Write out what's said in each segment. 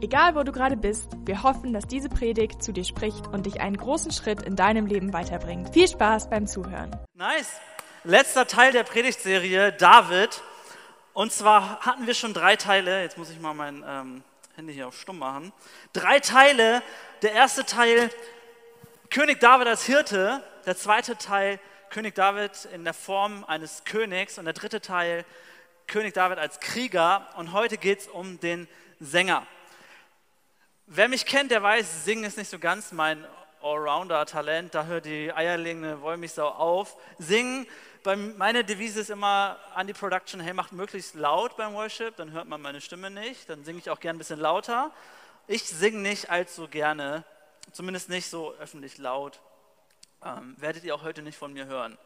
Egal wo du gerade bist, wir hoffen, dass diese Predigt zu dir spricht und dich einen großen Schritt in deinem Leben weiterbringt. Viel Spaß beim Zuhören. Nice. Letzter Teil der Predigtserie, David. Und zwar hatten wir schon drei Teile. Jetzt muss ich mal mein ähm, Handy hier auf Stumm machen. Drei Teile. Der erste Teil, König David als Hirte. Der zweite Teil, König David in der Form eines Königs. Und der dritte Teil, König David als Krieger. Und heute geht es um den Sänger. Wer mich kennt, der weiß, Singen ist nicht so ganz mein Allrounder-Talent. Da hört die eierlegende Wollmilchsau auf. Singen, meine Devise ist immer an die Production, hey, macht möglichst laut beim Worship, dann hört man meine Stimme nicht. Dann singe ich auch gern ein bisschen lauter. Ich singe nicht allzu gerne, zumindest nicht so öffentlich laut. Ähm, werdet ihr auch heute nicht von mir hören.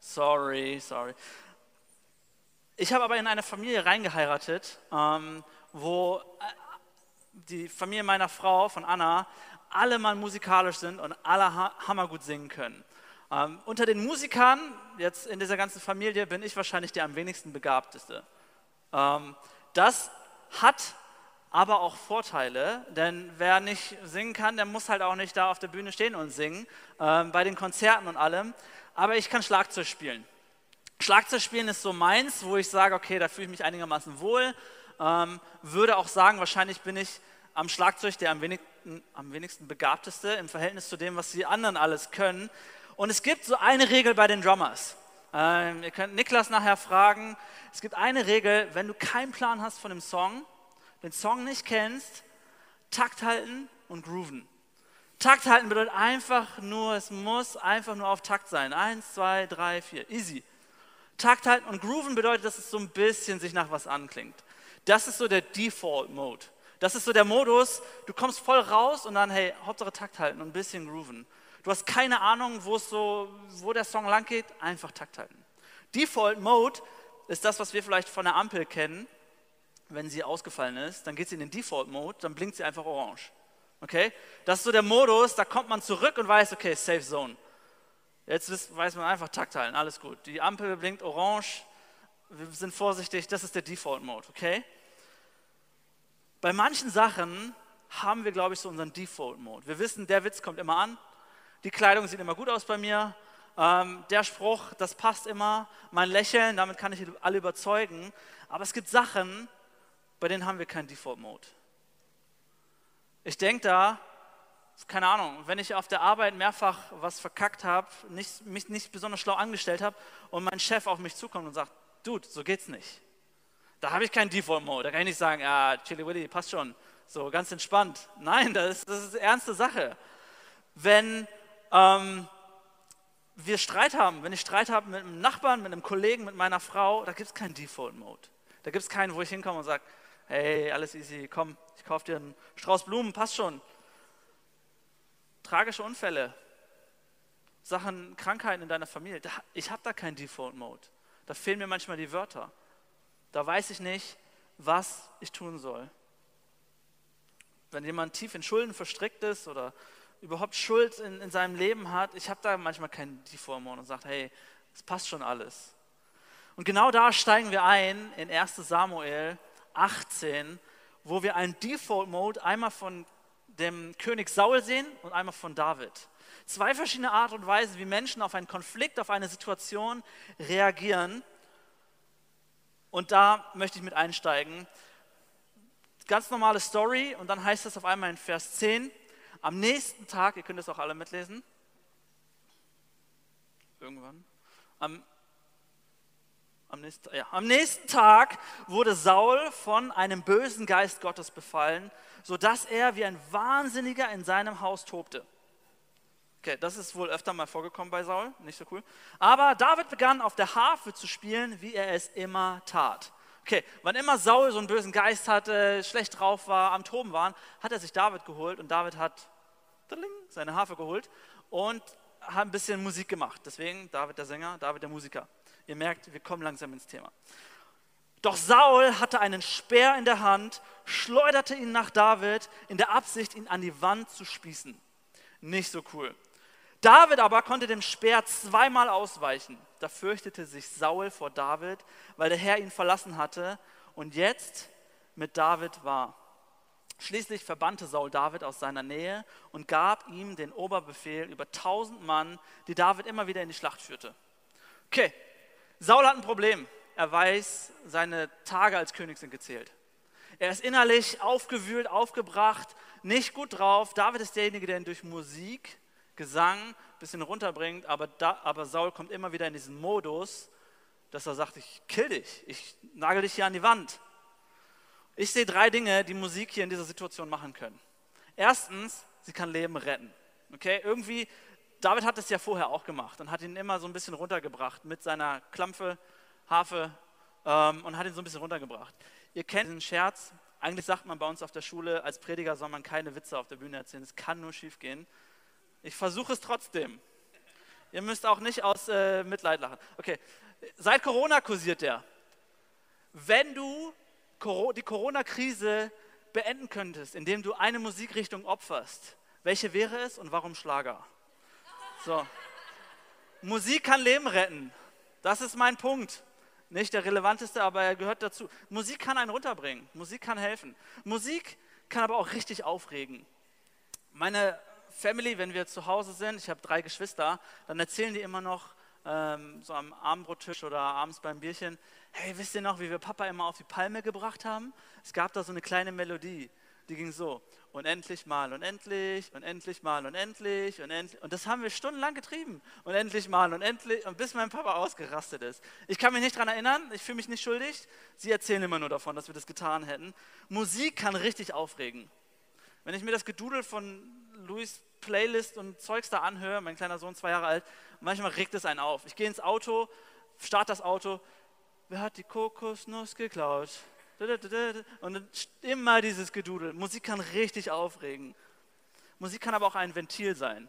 Sorry, sorry. Ich habe aber in eine Familie reingeheiratet, ähm, wo die Familie meiner Frau, von Anna, alle mal musikalisch sind und alle hammergut singen können. Ähm, unter den Musikern, jetzt in dieser ganzen Familie, bin ich wahrscheinlich der am wenigsten begabteste. Ähm, das hat aber auch Vorteile, denn wer nicht singen kann, der muss halt auch nicht da auf der Bühne stehen und singen, ähm, bei den Konzerten und allem. Aber ich kann Schlagzeug spielen. Schlagzeug spielen ist so meins, wo ich sage, okay, da fühle ich mich einigermaßen wohl ähm, würde auch sagen, wahrscheinlich bin ich am Schlagzeug der am wenigsten, am wenigsten begabteste im Verhältnis zu dem, was die anderen alles können. Und es gibt so eine Regel bei den Drummers. Ähm, ihr könnt Niklas nachher fragen. Es gibt eine Regel, wenn du keinen Plan hast von dem Song, den Song nicht kennst, Takt halten und grooven. Takt halten bedeutet einfach nur, es muss einfach nur auf Takt sein. Eins, zwei, drei, vier, easy. Takt halten und grooven bedeutet, dass es so ein bisschen sich nach was anklingt. Das ist so der Default-Mode. Das ist so der Modus, du kommst voll raus und dann, hey, Hauptsache Takt halten und ein bisschen grooven. Du hast keine Ahnung, wo, es so, wo der Song lang geht, einfach Takt halten. Default Mode ist das, was wir vielleicht von der Ampel kennen, wenn sie ausgefallen ist. Dann geht sie in den Default Mode, dann blinkt sie einfach orange. Okay? Das ist so der Modus, da kommt man zurück und weiß, okay, Safe Zone. Jetzt weiß man einfach Takt halten, alles gut. Die Ampel blinkt orange, wir sind vorsichtig, das ist der Default Mode, okay? Bei manchen Sachen haben wir, glaube ich, so unseren Default Mode. Wir wissen, der Witz kommt immer an, die Kleidung sieht immer gut aus bei mir, ähm, der Spruch, das passt immer, mein Lächeln, damit kann ich alle überzeugen. Aber es gibt Sachen, bei denen haben wir keinen Default Mode. Ich denke da, keine Ahnung, wenn ich auf der Arbeit mehrfach was verkackt habe, mich nicht besonders schlau angestellt habe und mein Chef auf mich zukommt und sagt, Dude, so geht's nicht. Da habe ich keinen Default-Mode. Da kann ich nicht sagen, ja, Chili Willy, passt schon. So ganz entspannt. Nein, das ist, das ist ernste Sache. Wenn ähm, wir Streit haben, wenn ich Streit habe mit einem Nachbarn, mit einem Kollegen, mit meiner Frau, da gibt es keinen Default-Mode. Da gibt es keinen, wo ich hinkomme und sage, hey, alles easy, komm, ich kaufe dir einen Strauß Blumen, passt schon. Tragische Unfälle, Sachen, Krankheiten in deiner Familie, ich habe da keinen Default-Mode. Da fehlen mir manchmal die Wörter. Da weiß ich nicht, was ich tun soll. Wenn jemand tief in Schulden verstrickt ist oder überhaupt Schuld in, in seinem Leben hat, ich habe da manchmal keinen Default-Mode und sage, hey, es passt schon alles. Und genau da steigen wir ein in 1 Samuel 18, wo wir einen Default-Mode einmal von dem König Saul sehen und einmal von David. Zwei verschiedene Art und Weisen, wie Menschen auf einen Konflikt, auf eine Situation reagieren. Und da möchte ich mit einsteigen. Ganz normale Story und dann heißt es auf einmal in Vers 10, am nächsten Tag, ihr könnt es auch alle mitlesen, irgendwann, am, am, nächsten, ja, am nächsten Tag wurde Saul von einem bösen Geist Gottes befallen, sodass er wie ein Wahnsinniger in seinem Haus tobte. Okay, das ist wohl öfter mal vorgekommen bei Saul, nicht so cool. Aber David begann auf der Harfe zu spielen, wie er es immer tat. Okay, wann immer Saul so einen bösen Geist hatte, schlecht drauf war, am Toben war, hat er sich David geholt und David hat seine Harfe geholt und hat ein bisschen Musik gemacht. Deswegen David der Sänger, David der Musiker. Ihr merkt, wir kommen langsam ins Thema. Doch Saul hatte einen Speer in der Hand, schleuderte ihn nach David in der Absicht, ihn an die Wand zu spießen. Nicht so cool. David aber konnte dem Speer zweimal ausweichen. Da fürchtete sich Saul vor David, weil der Herr ihn verlassen hatte und jetzt mit David war. Schließlich verbannte Saul David aus seiner Nähe und gab ihm den Oberbefehl über tausend Mann, die David immer wieder in die Schlacht führte. Okay, Saul hat ein Problem. Er weiß, seine Tage als König sind gezählt. Er ist innerlich aufgewühlt, aufgebracht, nicht gut drauf. David ist derjenige, der ihn durch Musik, Gesang ein bisschen runterbringt, aber, da, aber Saul kommt immer wieder in diesen Modus, dass er sagt, ich kill dich, ich nagel dich hier an die Wand. Ich sehe drei Dinge, die Musik hier in dieser Situation machen können. Erstens, sie kann Leben retten. Okay, irgendwie, David hat es ja vorher auch gemacht und hat ihn immer so ein bisschen runtergebracht mit seiner Klampfe, Harfe ähm, und hat ihn so ein bisschen runtergebracht. Ihr kennt diesen Scherz. Eigentlich sagt man bei uns auf der Schule, als Prediger soll man keine Witze auf der Bühne erzählen. Es kann nur schief gehen. Ich versuche es trotzdem. Ihr müsst auch nicht aus äh, Mitleid lachen. Okay, seit Corona kursiert der. Wenn du die Corona-Krise beenden könntest, indem du eine Musikrichtung opferst, welche wäre es und warum Schlager? So. Musik kann Leben retten. Das ist mein Punkt. Nicht der relevanteste, aber er gehört dazu. Musik kann einen runterbringen. Musik kann helfen. Musik kann aber auch richtig aufregen. Meine Family, wenn wir zu Hause sind, ich habe drei Geschwister, dann erzählen die immer noch ähm, so am Abendbrottisch oder abends beim Bierchen, hey, wisst ihr noch, wie wir Papa immer auf die Palme gebracht haben? Es gab da so eine kleine Melodie, die ging so, und endlich mal und endlich und endlich mal und endlich und das haben wir stundenlang getrieben. Und endlich mal und endlich, und bis mein Papa ausgerastet ist. Ich kann mich nicht daran erinnern, ich fühle mich nicht schuldig. Sie erzählen immer nur davon, dass wir das getan hätten. Musik kann richtig aufregen. Wenn ich mir das Gedudel von Louis Playlist und Zeugs da anhöre, mein kleiner Sohn, zwei Jahre alt, manchmal regt es einen auf. Ich gehe ins Auto, starte das Auto, wer hat die Kokosnuss geklaut? Und immer dieses Gedudel. Musik kann richtig aufregen. Musik kann aber auch ein Ventil sein.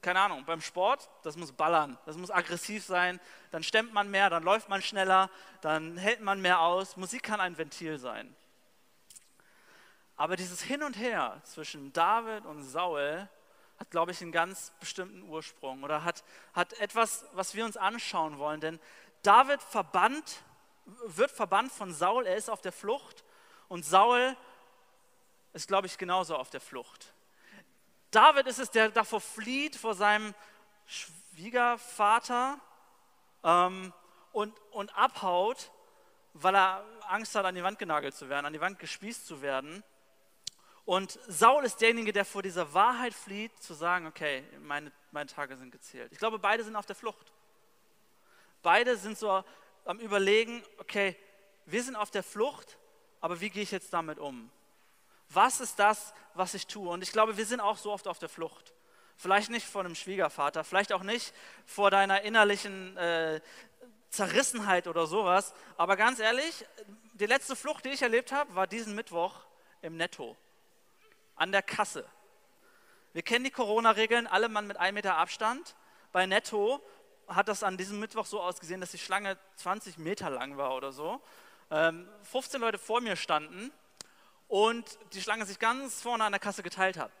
Keine Ahnung, beim Sport, das muss ballern, das muss aggressiv sein, dann stemmt man mehr, dann läuft man schneller, dann hält man mehr aus. Musik kann ein Ventil sein. Aber dieses Hin und Her zwischen David und Saul hat, glaube ich, einen ganz bestimmten Ursprung oder hat, hat etwas, was wir uns anschauen wollen. Denn David verbannt, wird verbannt von Saul, er ist auf der Flucht und Saul ist, glaube ich, genauso auf der Flucht. David ist es, der davor flieht, vor seinem Schwiegervater ähm, und, und abhaut, weil er Angst hat, an die Wand genagelt zu werden, an die Wand gespießt zu werden. Und Saul ist derjenige, der vor dieser Wahrheit flieht, zu sagen, okay, meine, meine Tage sind gezählt. Ich glaube, beide sind auf der Flucht. Beide sind so am Überlegen, okay, wir sind auf der Flucht, aber wie gehe ich jetzt damit um? Was ist das, was ich tue? Und ich glaube, wir sind auch so oft auf der Flucht. Vielleicht nicht vor einem Schwiegervater, vielleicht auch nicht vor deiner innerlichen äh, Zerrissenheit oder sowas. Aber ganz ehrlich, die letzte Flucht, die ich erlebt habe, war diesen Mittwoch im Netto an der Kasse. Wir kennen die Corona-Regeln, alle Mann mit einem Meter Abstand. Bei Netto hat das an diesem Mittwoch so ausgesehen, dass die Schlange 20 Meter lang war oder so. 15 ähm, Leute vor mir standen und die Schlange sich ganz vorne an der Kasse geteilt hat.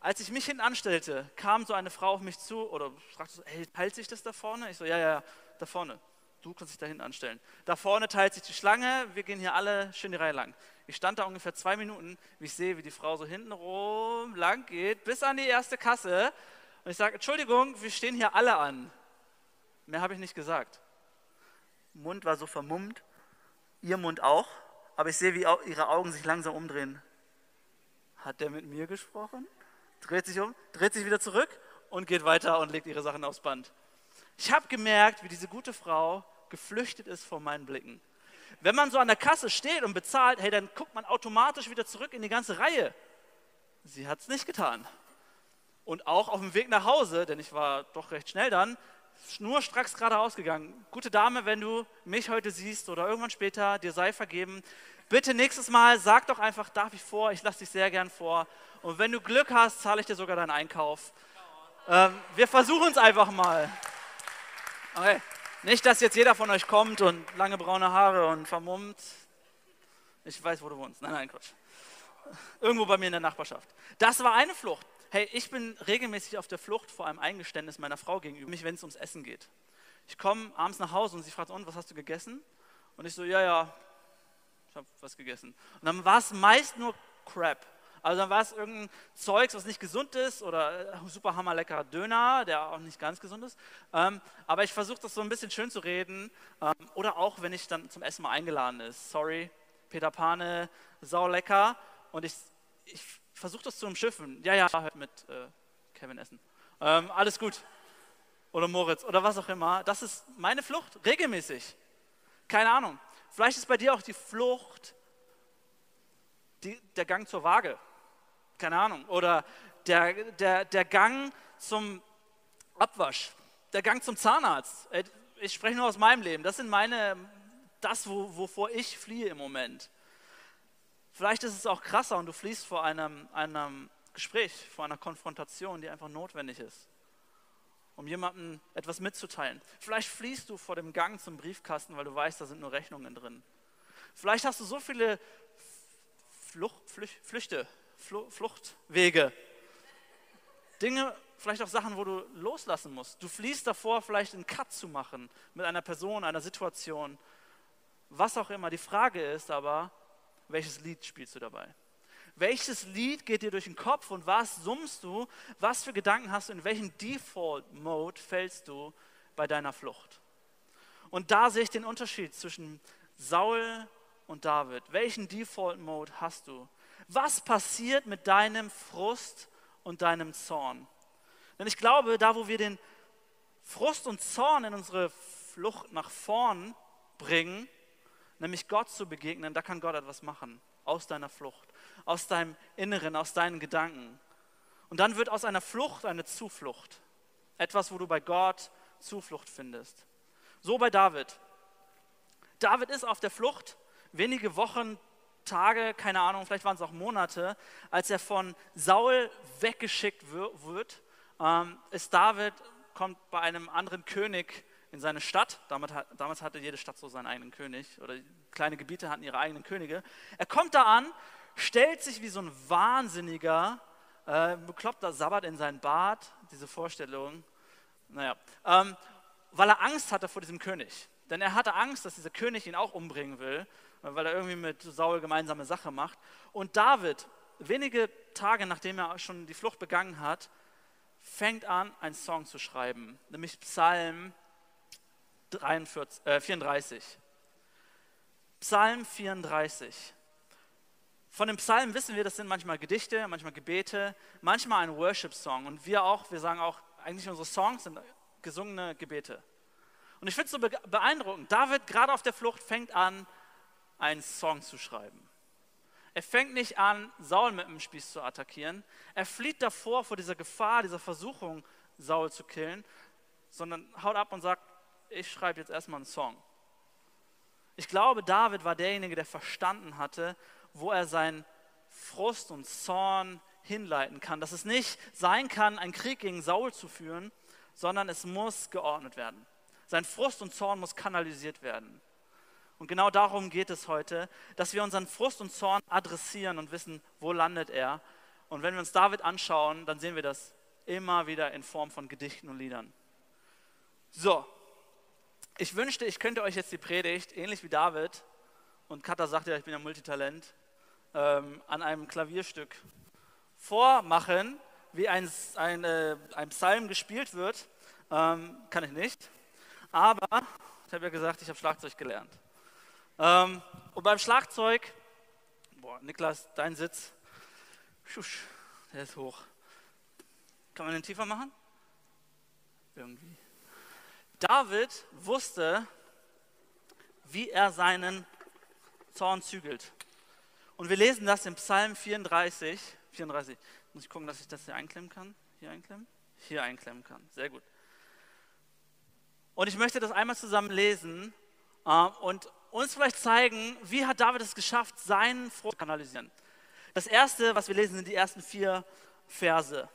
Als ich mich hinten anstellte, kam so eine Frau auf mich zu oder fragte so, hey, teilt sich das da vorne? Ich so, ja, ja, da vorne. Du kannst dich da hinten anstellen. Da vorne teilt sich die Schlange, wir gehen hier alle schön die Reihe lang. Ich stand da ungefähr zwei Minuten, wie ich sehe, wie die Frau so hinten rum lang geht, bis an die erste Kasse. Und ich sage, Entschuldigung, wir stehen hier alle an. Mehr habe ich nicht gesagt. Mund war so vermummt, ihr Mund auch, aber ich sehe, wie ihre Augen sich langsam umdrehen. Hat der mit mir gesprochen? Dreht sich um, dreht sich wieder zurück und geht weiter und legt ihre Sachen aufs Band. Ich habe gemerkt, wie diese gute Frau geflüchtet ist vor meinen Blicken. Wenn man so an der Kasse steht und bezahlt, hey, dann guckt man automatisch wieder zurück in die ganze Reihe. Sie hat es nicht getan. Und auch auf dem Weg nach Hause, denn ich war doch recht schnell dann, schnurstracks geradeaus gegangen. Gute Dame, wenn du mich heute siehst oder irgendwann später, dir sei vergeben. Bitte nächstes Mal sag doch einfach, darf ich vor, ich lasse dich sehr gern vor. Und wenn du Glück hast, zahle ich dir sogar deinen Einkauf. Ähm, wir versuchen es einfach mal. Okay. Nicht, dass jetzt jeder von euch kommt und lange braune Haare und vermummt. Ich weiß, wo du wohnst. Nein, nein, Quatsch. Irgendwo bei mir in der Nachbarschaft. Das war eine Flucht. Hey, ich bin regelmäßig auf der Flucht vor einem Eingeständnis meiner Frau gegenüber, mich, wenn es ums Essen geht. Ich komme abends nach Hause und sie fragt, und, was hast du gegessen? Und ich so, ja, ja, ich habe was gegessen. Und dann war es meist nur Crap. Also dann war es irgendein Zeugs, was nicht gesund ist oder äh, super hammerleckerer Döner, der auch nicht ganz gesund ist. Ähm, aber ich versuche das so ein bisschen schön zu reden. Ähm, oder auch, wenn ich dann zum Essen mal eingeladen ist. Sorry, Peter Pane, sau lecker. Und ich, ich versuche das zu umschiffen. Ja, ja, mit äh, Kevin essen. Ähm, alles gut. Oder Moritz oder was auch immer. Das ist meine Flucht, regelmäßig. Keine Ahnung. Vielleicht ist bei dir auch die Flucht die, der Gang zur Waage keine Ahnung, oder der, der, der Gang zum Abwasch, der Gang zum Zahnarzt. Ich spreche nur aus meinem Leben. Das sind meine, das, wo, wovor ich fliehe im Moment. Vielleicht ist es auch krasser und du fliehst vor einem, einem Gespräch, vor einer Konfrontation, die einfach notwendig ist, um jemandem etwas mitzuteilen. Vielleicht fliehst du vor dem Gang zum Briefkasten, weil du weißt, da sind nur Rechnungen drin. Vielleicht hast du so viele Flucht, Flüchte Fluchtwege. Dinge, vielleicht auch Sachen, wo du loslassen musst. Du fließt davor, vielleicht einen Cut zu machen mit einer Person, einer Situation, was auch immer. Die Frage ist aber, welches Lied spielst du dabei? Welches Lied geht dir durch den Kopf und was summst du? Was für Gedanken hast du? In welchen Default-Mode fällst du bei deiner Flucht? Und da sehe ich den Unterschied zwischen Saul und David. Welchen Default-Mode hast du? Was passiert mit deinem Frust und deinem Zorn. Denn ich glaube, da wo wir den Frust und Zorn in unsere Flucht nach vorn bringen, nämlich Gott zu begegnen, da kann Gott etwas machen aus deiner Flucht, aus deinem Inneren, aus deinen Gedanken. Und dann wird aus einer Flucht eine Zuflucht. Etwas, wo du bei Gott Zuflucht findest. So bei David. David ist auf der Flucht. Wenige Wochen Tage, keine Ahnung, vielleicht waren es auch Monate, als er von Saul weggeschickt wird, ähm, ist David, kommt bei einem anderen König in seine Stadt. Damals, damals hatte jede Stadt so seinen eigenen König oder kleine Gebiete hatten ihre eigenen Könige. Er kommt da an, stellt sich wie so ein wahnsinniger, äh, bekloppter Sabbat in sein Bad, diese Vorstellung, naja, ähm, weil er Angst hatte vor diesem König. Denn er hatte Angst, dass dieser König ihn auch umbringen will weil er irgendwie mit Saul gemeinsame Sache macht. Und David, wenige Tage nachdem er schon die Flucht begangen hat, fängt an, einen Song zu schreiben, nämlich Psalm 43, äh, 34. Psalm 34. Von dem Psalm wissen wir, das sind manchmal Gedichte, manchmal Gebete, manchmal ein Worship-Song. Und wir auch, wir sagen auch, eigentlich unsere Songs sind gesungene Gebete. Und ich finde es so beeindruckend. David, gerade auf der Flucht, fängt an, einen Song zu schreiben. Er fängt nicht an, Saul mit dem Spieß zu attackieren. Er flieht davor vor dieser Gefahr, dieser Versuchung, Saul zu killen, sondern haut ab und sagt, ich schreibe jetzt erstmal einen Song. Ich glaube, David war derjenige, der verstanden hatte, wo er seinen Frust und Zorn hinleiten kann. Dass es nicht sein kann, einen Krieg gegen Saul zu führen, sondern es muss geordnet werden. Sein Frust und Zorn muss kanalisiert werden. Und genau darum geht es heute, dass wir unseren Frust und Zorn adressieren und wissen, wo landet er. Und wenn wir uns David anschauen, dann sehen wir das immer wieder in Form von Gedichten und Liedern. So, ich wünschte, ich könnte euch jetzt die Predigt, ähnlich wie David, und Katha sagt ja, ich bin ja Multitalent, ähm, an einem Klavierstück vormachen, wie ein, ein, äh, ein Psalm gespielt wird. Ähm, kann ich nicht. Aber ich habe ja gesagt, ich habe Schlagzeug gelernt. Ähm, und beim Schlagzeug, boah, Niklas, dein Sitz, schusch, der ist hoch. Kann man den tiefer machen? Irgendwie. David wusste, wie er seinen Zorn zügelt. Und wir lesen das im Psalm 34. 34. Muss ich gucken, dass ich das hier einklemmen kann? Hier einklemmen? Hier einklemmen kann. Sehr gut. Und ich möchte das einmal zusammen lesen. Äh, und uns vielleicht zeigen, wie hat David es geschafft, seinen Frust zu kanalisieren. Das erste, was wir lesen, sind die ersten vier Verse.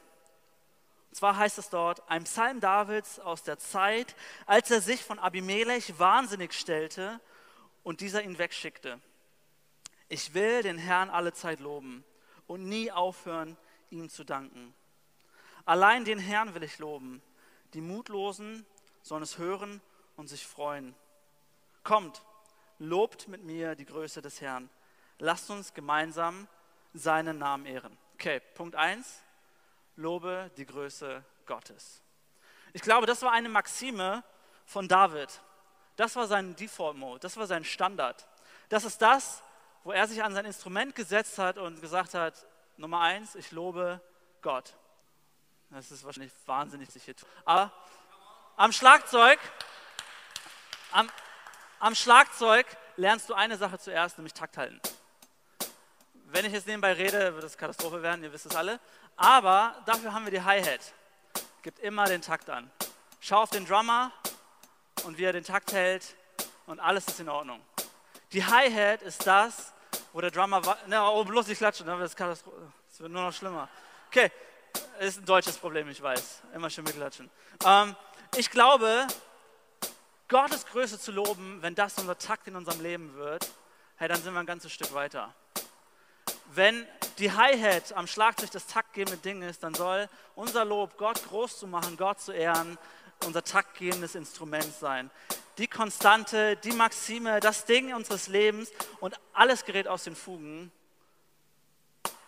Und zwar heißt es dort, ein Psalm Davids aus der Zeit, als er sich von Abimelech wahnsinnig stellte und dieser ihn wegschickte. Ich will den Herrn alle Zeit loben und nie aufhören, ihm zu danken. Allein den Herrn will ich loben. Die Mutlosen sollen es hören und sich freuen. Kommt, lobt mit mir die Größe des Herrn. Lasst uns gemeinsam seinen Namen ehren. Okay, Punkt 1 lobe die Größe Gottes. Ich glaube, das war eine Maxime von David. Das war sein Default-Mode, das war sein Standard. Das ist das, wo er sich an sein Instrument gesetzt hat und gesagt hat, Nummer eins, ich lobe Gott. Das ist wahrscheinlich wahnsinnig, sich hier tun. Aber am Schlagzeug, am, am Schlagzeug lernst du eine Sache zuerst, nämlich Takt halten. Wenn ich jetzt nebenbei rede, wird es Katastrophe werden, ihr wisst es alle. Aber dafür haben wir die Hi-Hat. Gibt immer den Takt an. Schau auf den Drummer und wie er den Takt hält und alles ist in Ordnung. Die Hi-Hat ist das, wo der Drummer. Ne, oh, bloß nicht klatschen, dann wird es Katastrophe. Es wird nur noch schlimmer. Okay, ist ein deutsches Problem, ich weiß. Immer schön mitklatschen. Ähm, ich glaube, Gottes Größe zu loben, wenn das unser Takt in unserem Leben wird, hey, dann sind wir ein ganzes Stück weiter. Wenn die Hi-Hat am Schlagzeug das taktgebende Ding ist, dann soll unser Lob, Gott groß zu machen, Gott zu ehren, unser taktgebendes Instrument sein. Die Konstante, die Maxime, das Ding unseres Lebens und alles gerät aus den Fugen,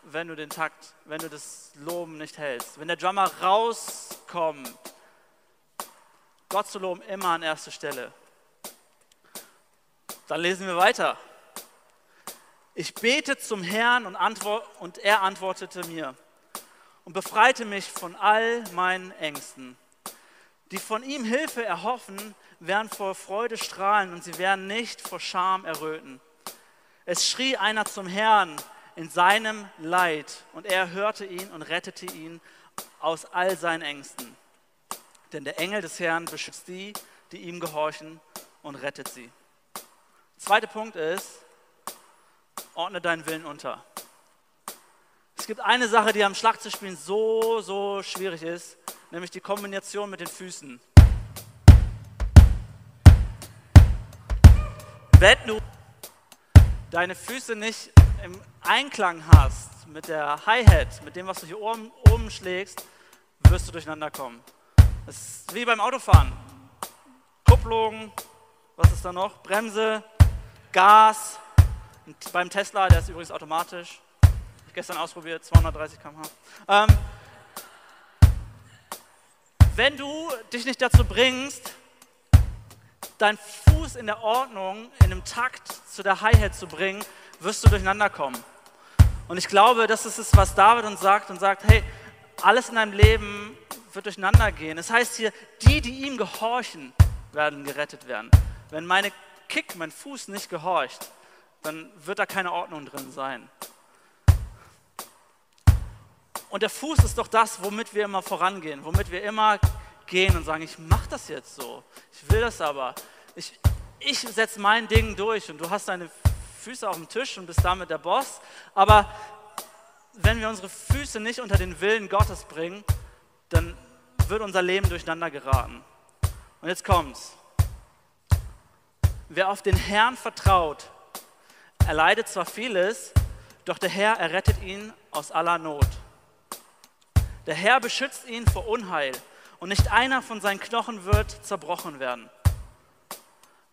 wenn du den Takt, wenn du das Loben nicht hältst. Wenn der Drummer rauskommt, Gott zu loben immer an erster Stelle. Dann lesen wir weiter. Ich bete zum Herrn und, und er antwortete mir und befreite mich von all meinen Ängsten. Die von ihm Hilfe erhoffen, werden vor Freude strahlen und sie werden nicht vor Scham erröten. Es schrie einer zum Herrn in seinem Leid und er hörte ihn und rettete ihn aus all seinen Ängsten. Denn der Engel des Herrn beschützt die, die ihm gehorchen und rettet sie. Zweiter Punkt ist, ordne deinen Willen unter. Es gibt eine Sache, die am Schlagzeugspielen so, so schwierig ist, nämlich die Kombination mit den Füßen. Wenn du deine Füße nicht im Einklang hast mit der Hi-Hat, mit dem, was du hier oben, oben schlägst, wirst du durcheinander kommen. Das ist wie beim Autofahren. Kupplung, was ist da noch? Bremse, Gas, und beim Tesla, der ist übrigens automatisch, ich gestern ausprobiert, 230 km/h. Ähm, wenn du dich nicht dazu bringst, deinen Fuß in der Ordnung, in einem Takt zu der Hi-Hat zu bringen, wirst du durcheinander kommen. Und ich glaube, das ist es, was David uns sagt und sagt, hey, alles in deinem Leben wird durcheinander gehen. Es das heißt hier, die, die ihm gehorchen, werden gerettet werden. Wenn meine Kick, mein Fuß nicht gehorcht, dann wird da keine Ordnung drin sein. Und der Fuß ist doch das, womit wir immer vorangehen, womit wir immer gehen und sagen, ich mache das jetzt so, ich will das aber. Ich, ich setze mein Ding durch und du hast deine Füße auf dem Tisch und bist damit der Boss. Aber wenn wir unsere Füße nicht unter den Willen Gottes bringen, dann wird unser Leben durcheinander geraten. Und jetzt kommt's. Wer auf den Herrn vertraut, er leidet zwar vieles, doch der Herr errettet ihn aus aller Not. Der Herr beschützt ihn vor Unheil und nicht einer von seinen Knochen wird zerbrochen werden.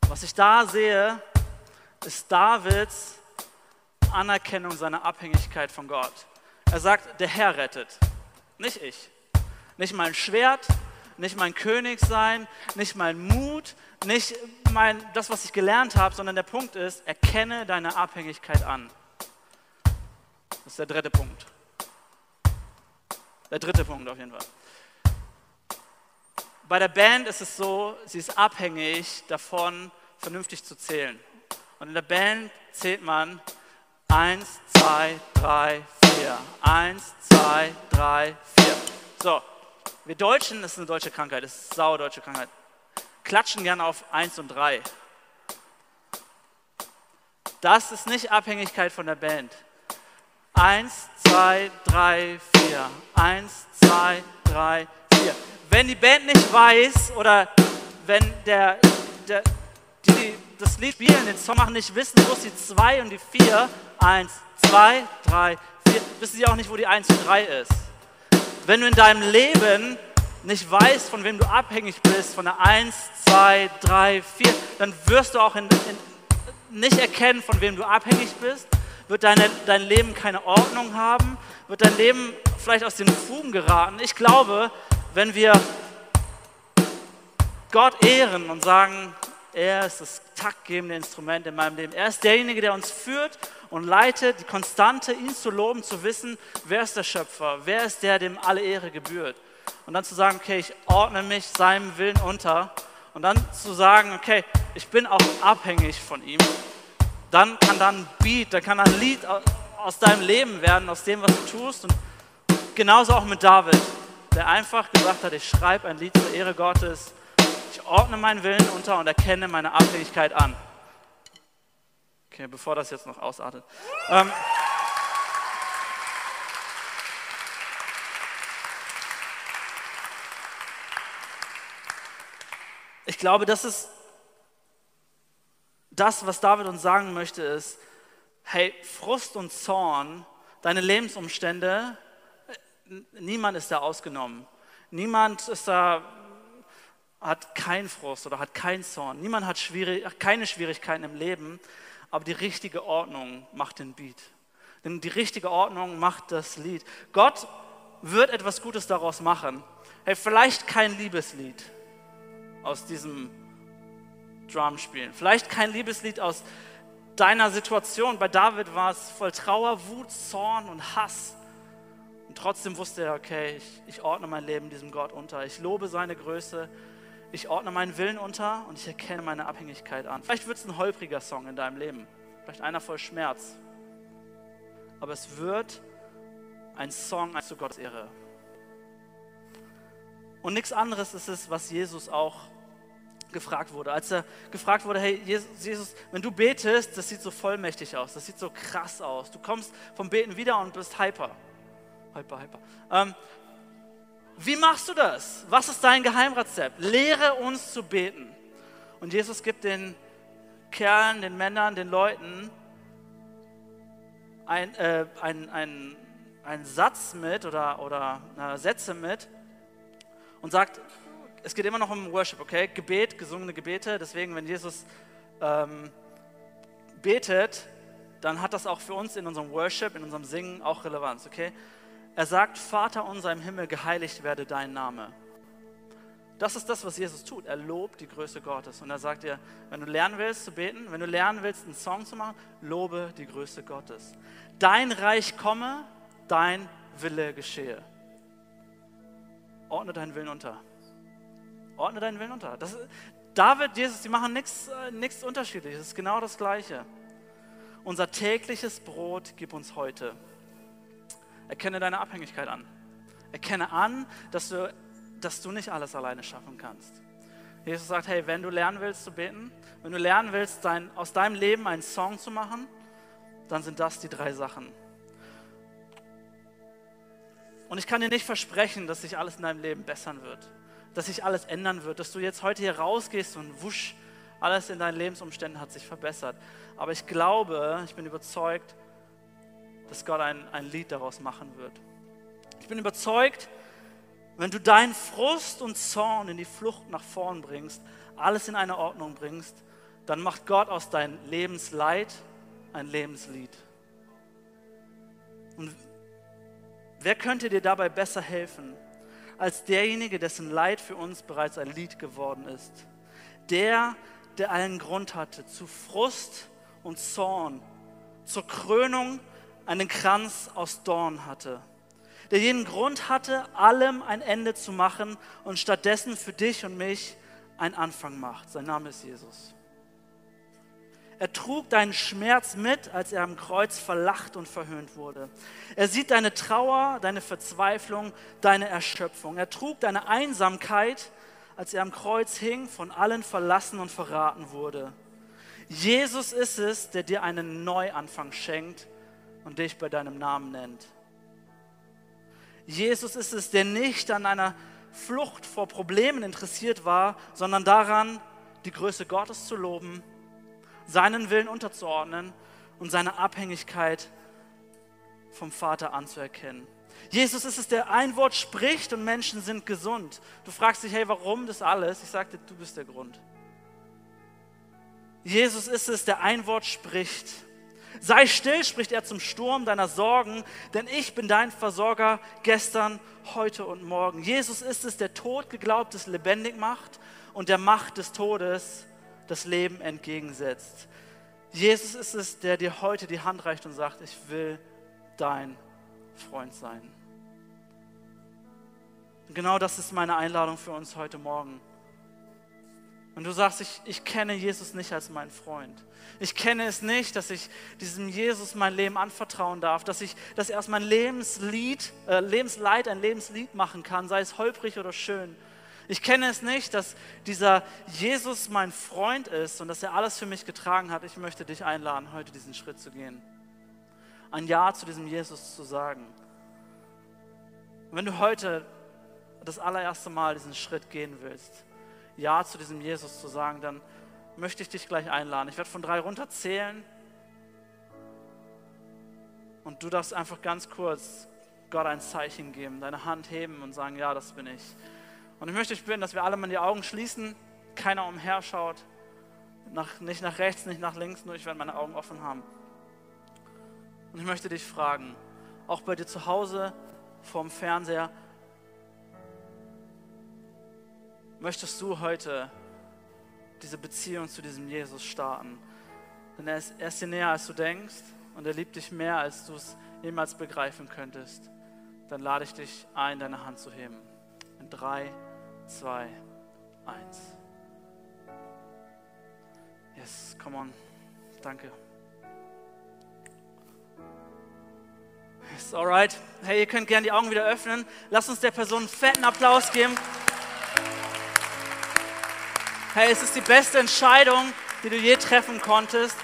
Was ich da sehe, ist Davids Anerkennung seiner Abhängigkeit von Gott. Er sagt, der Herr rettet, nicht ich. Nicht mein Schwert, nicht mein König sein, nicht mein Mut, nicht mein, das, was ich gelernt habe, sondern der Punkt ist, erkenne deine Abhängigkeit an. Das ist der dritte Punkt. Der dritte Punkt auf jeden Fall. Bei der Band ist es so, sie ist abhängig davon, vernünftig zu zählen. Und in der Band zählt man 1, 2, 3, 4. 1, 2, 3, 4. So, wir Deutschen, das ist eine deutsche Krankheit, das ist eine saudeutsche Krankheit, klatschen gerne auf 1 und 3. Das ist nicht Abhängigkeit von der Band. 1, 2, 3, 4. 1, 2, 3, 4. Wenn die Band nicht weiß oder wenn der, der die, die das Lied spielen, den Song machen, nicht wissen, wo ist die 2 und die 4, 1, 2, 3, 4, wissen sie auch nicht, wo die 1 und 3 ist. Wenn du in deinem Leben nicht weißt, von wem du abhängig bist, von der 1, 2, 3, 4, dann wirst du auch in, in, nicht erkennen, von wem du abhängig bist, wird deine, dein Leben keine Ordnung haben, wird dein Leben vielleicht aus den Fugen geraten. Ich glaube, wenn wir Gott ehren und sagen, er ist das taktgebende Instrument in meinem Leben. Er ist derjenige, der uns führt und leitet, die Konstante, ihn zu loben, zu wissen, wer ist der Schöpfer, wer ist der, dem alle Ehre gebührt. Und dann zu sagen, okay, ich ordne mich seinem Willen unter. Und dann zu sagen, okay, ich bin auch abhängig von ihm. Dann kann dann ein Beat, dann kann ein Lied aus deinem Leben werden, aus dem, was du tust. Und genauso auch mit David, der einfach gesagt hat, ich schreibe ein Lied zur Ehre Gottes ich ordne meinen Willen unter und erkenne meine Abhängigkeit an. Okay, bevor das jetzt noch ausartet. Ähm, ich glaube, das ist das, was David uns sagen möchte, ist, hey, Frust und Zorn, deine Lebensumstände, niemand ist da ausgenommen. Niemand ist da hat keinen Frust oder hat keinen Zorn. Niemand hat schwierig, keine Schwierigkeiten im Leben, aber die richtige Ordnung macht den Beat. Denn die richtige Ordnung macht das Lied. Gott wird etwas Gutes daraus machen. Hey, vielleicht kein Liebeslied aus diesem Drumspielen. Vielleicht kein Liebeslied aus deiner Situation. Bei David war es voll Trauer, Wut, Zorn und Hass. Und trotzdem wusste er, okay, ich, ich ordne mein Leben diesem Gott unter. Ich lobe seine Größe ich ordne meinen Willen unter und ich erkenne meine Abhängigkeit an. Vielleicht wird es ein holpriger Song in deinem Leben, vielleicht einer voll Schmerz, aber es wird ein Song zu Gottes Ehre. Und nichts anderes ist es, was Jesus auch gefragt wurde. Als er gefragt wurde, hey Jesus, wenn du betest, das sieht so vollmächtig aus, das sieht so krass aus. Du kommst vom Beten wieder und bist hyper. Hyper, hyper. Ähm, wie machst du das? Was ist dein Geheimrezept? Lehre uns zu beten. Und Jesus gibt den Kerlen, den Männern, den Leuten ein, äh, ein, ein, einen Satz mit oder, oder äh, Sätze mit und sagt, es geht immer noch um Worship, okay? Gebet, gesungene Gebete. Deswegen, wenn Jesus ähm, betet, dann hat das auch für uns in unserem Worship, in unserem Singen auch Relevanz, okay? Er sagt, Vater unser im Himmel, geheiligt werde dein Name. Das ist das, was Jesus tut. Er lobt die Größe Gottes. Und er sagt dir, wenn du lernen willst zu beten, wenn du lernen willst, einen Song zu machen, lobe die Größe Gottes. Dein Reich komme, dein Wille geschehe. Ordne deinen Willen unter. Ordne deinen Willen unter. Das, David, Jesus, die machen nichts äh, unterschiedliches. Es ist genau das Gleiche. Unser tägliches Brot gib uns heute. Erkenne deine Abhängigkeit an. Erkenne an, dass du, dass du nicht alles alleine schaffen kannst. Jesus sagt, hey, wenn du lernen willst zu beten, wenn du lernen willst, dein, aus deinem Leben einen Song zu machen, dann sind das die drei Sachen. Und ich kann dir nicht versprechen, dass sich alles in deinem Leben bessern wird, dass sich alles ändern wird, dass du jetzt heute hier rausgehst und wusch, alles in deinen Lebensumständen hat sich verbessert. Aber ich glaube, ich bin überzeugt, dass Gott ein, ein Lied daraus machen wird. Ich bin überzeugt, wenn du deinen Frust und Zorn in die Flucht nach vorn bringst, alles in eine Ordnung bringst, dann macht Gott aus deinem Lebensleid ein Lebenslied. Und wer könnte dir dabei besser helfen, als derjenige, dessen Leid für uns bereits ein Lied geworden ist? Der, der allen Grund hatte zu Frust und Zorn, zur Krönung einen Kranz aus Dorn hatte, der jeden Grund hatte, allem ein Ende zu machen und stattdessen für dich und mich einen Anfang macht. Sein Name ist Jesus. Er trug deinen Schmerz mit, als er am Kreuz verlacht und verhöhnt wurde. Er sieht deine Trauer, deine Verzweiflung, deine Erschöpfung. Er trug deine Einsamkeit, als er am Kreuz hing, von allen verlassen und verraten wurde. Jesus ist es, der dir einen Neuanfang schenkt und dich bei deinem Namen nennt. Jesus ist es, der nicht an einer Flucht vor Problemen interessiert war, sondern daran, die Größe Gottes zu loben, seinen Willen unterzuordnen und seine Abhängigkeit vom Vater anzuerkennen. Jesus ist es, der ein Wort spricht und Menschen sind gesund. Du fragst dich, hey, warum das alles? Ich sagte, du bist der Grund. Jesus ist es, der ein Wort spricht. Sei still, spricht er zum Sturm deiner Sorgen, denn ich bin dein Versorger gestern, heute und morgen. Jesus ist es, der Tod geglaubtes lebendig macht und der Macht des Todes das Leben entgegensetzt. Jesus ist es, der dir heute die Hand reicht und sagt, ich will dein Freund sein. Und genau das ist meine Einladung für uns heute Morgen. Und du sagst, ich, ich kenne Jesus nicht als meinen Freund. Ich kenne es nicht, dass ich diesem Jesus mein Leben anvertrauen darf, dass ich, dass er aus meinem Lebenslied, äh, Lebensleid ein Lebenslied machen kann, sei es holprig oder schön. Ich kenne es nicht, dass dieser Jesus mein Freund ist und dass er alles für mich getragen hat. Ich möchte dich einladen, heute diesen Schritt zu gehen. Ein Ja zu diesem Jesus zu sagen. Und wenn du heute das allererste Mal diesen Schritt gehen willst, Ja zu diesem Jesus zu sagen, dann möchte ich dich gleich einladen. Ich werde von drei runter zählen und du darfst einfach ganz kurz Gott ein Zeichen geben, deine Hand heben und sagen, ja, das bin ich. Und ich möchte dich bitten, dass wir alle mal die Augen schließen, keiner umherschaut, nach, nicht nach rechts, nicht nach links, nur ich werde meine Augen offen haben. Und ich möchte dich fragen, auch bei dir zu Hause, vorm Fernseher, möchtest du heute diese Beziehung zu diesem Jesus starten? Denn er ist, er ist dir näher, als du denkst und er liebt dich mehr, als du es jemals begreifen könntest. Dann lade ich dich ein, deine Hand zu heben. In drei, zwei, eins. Yes, come on. Danke. Yes, alright. Hey, ihr könnt gerne die Augen wieder öffnen. Lasst uns der Person einen fetten Applaus geben. Hey, es ist die beste Entscheidung, die du je treffen konntest.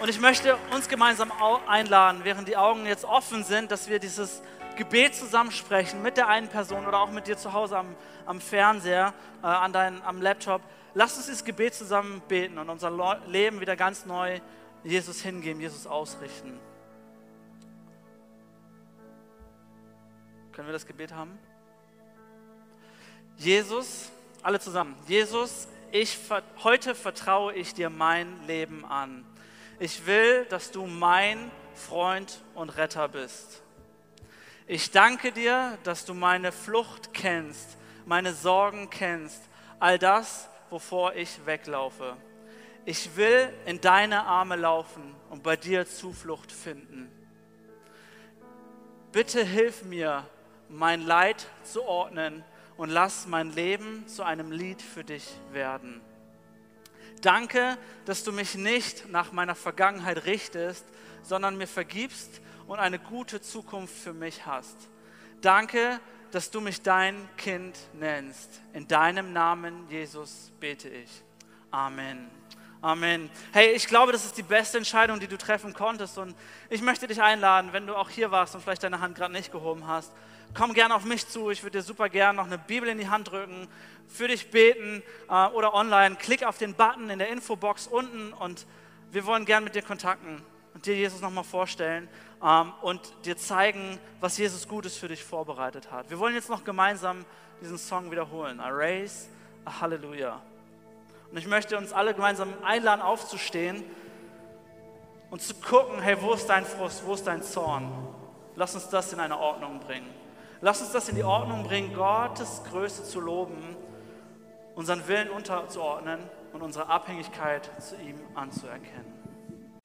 Und ich möchte uns gemeinsam einladen, während die Augen jetzt offen sind, dass wir dieses Gebet zusammensprechen mit der einen Person oder auch mit dir zu Hause am, am Fernseher, äh, an dein, am Laptop. Lass uns dieses Gebet zusammen beten und unser Leben wieder ganz neu Jesus hingeben, Jesus ausrichten. Können wir das Gebet haben? Jesus, alle zusammen. Jesus, ich, heute vertraue ich dir mein Leben an. Ich will, dass du mein Freund und Retter bist. Ich danke dir, dass du meine Flucht kennst, meine Sorgen kennst, all das, wovor ich weglaufe. Ich will in deine Arme laufen und bei dir Zuflucht finden. Bitte hilf mir, mein Leid zu ordnen und lass mein Leben zu einem Lied für dich werden. Danke, dass du mich nicht nach meiner Vergangenheit richtest, sondern mir vergibst und eine gute Zukunft für mich hast. Danke, dass du mich dein Kind nennst. In deinem Namen, Jesus, bete ich. Amen. Amen. Hey, ich glaube, das ist die beste Entscheidung, die du treffen konntest. Und ich möchte dich einladen, wenn du auch hier warst und vielleicht deine Hand gerade nicht gehoben hast, komm gerne auf mich zu. Ich würde dir super gerne noch eine Bibel in die Hand drücken, für dich beten äh, oder online. Klick auf den Button in der Infobox unten und wir wollen gerne mit dir kontakten und dir Jesus nochmal vorstellen ähm, und dir zeigen, was Jesus Gutes für dich vorbereitet hat. Wir wollen jetzt noch gemeinsam diesen Song wiederholen. I raise a Hallelujah. Und ich möchte uns alle gemeinsam einladen, aufzustehen und zu gucken, hey, wo ist dein Frust, wo ist dein Zorn? Lass uns das in eine Ordnung bringen. Lass uns das in die Ordnung bringen, Gottes Größe zu loben, unseren Willen unterzuordnen und unsere Abhängigkeit zu ihm anzuerkennen.